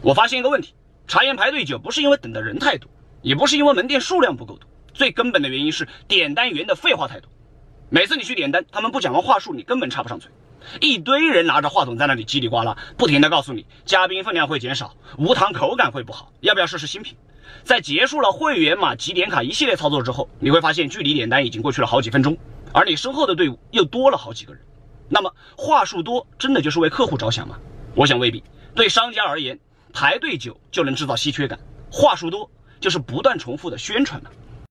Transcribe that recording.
我发现一个问题：茶颜排队久不是因为等的人太多，也不是因为门店数量不够多，最根本的原因是点单员的废话太多。每次你去点单，他们不讲完话术，你根本插不上嘴。一堆人拿着话筒在那里叽里呱啦，不停的告诉你嘉宾分量会减少，无糖口感会不好，要不要试试新品？在结束了会员码、集点卡一系列操作之后，你会发现距离点单已经过去了好几分钟，而你身后的队伍又多了好几个人。那么话术多真的就是为客户着想吗？我想未必。对商家而言，排队久就能制造稀缺感，话术多就是不断重复的宣传嘛。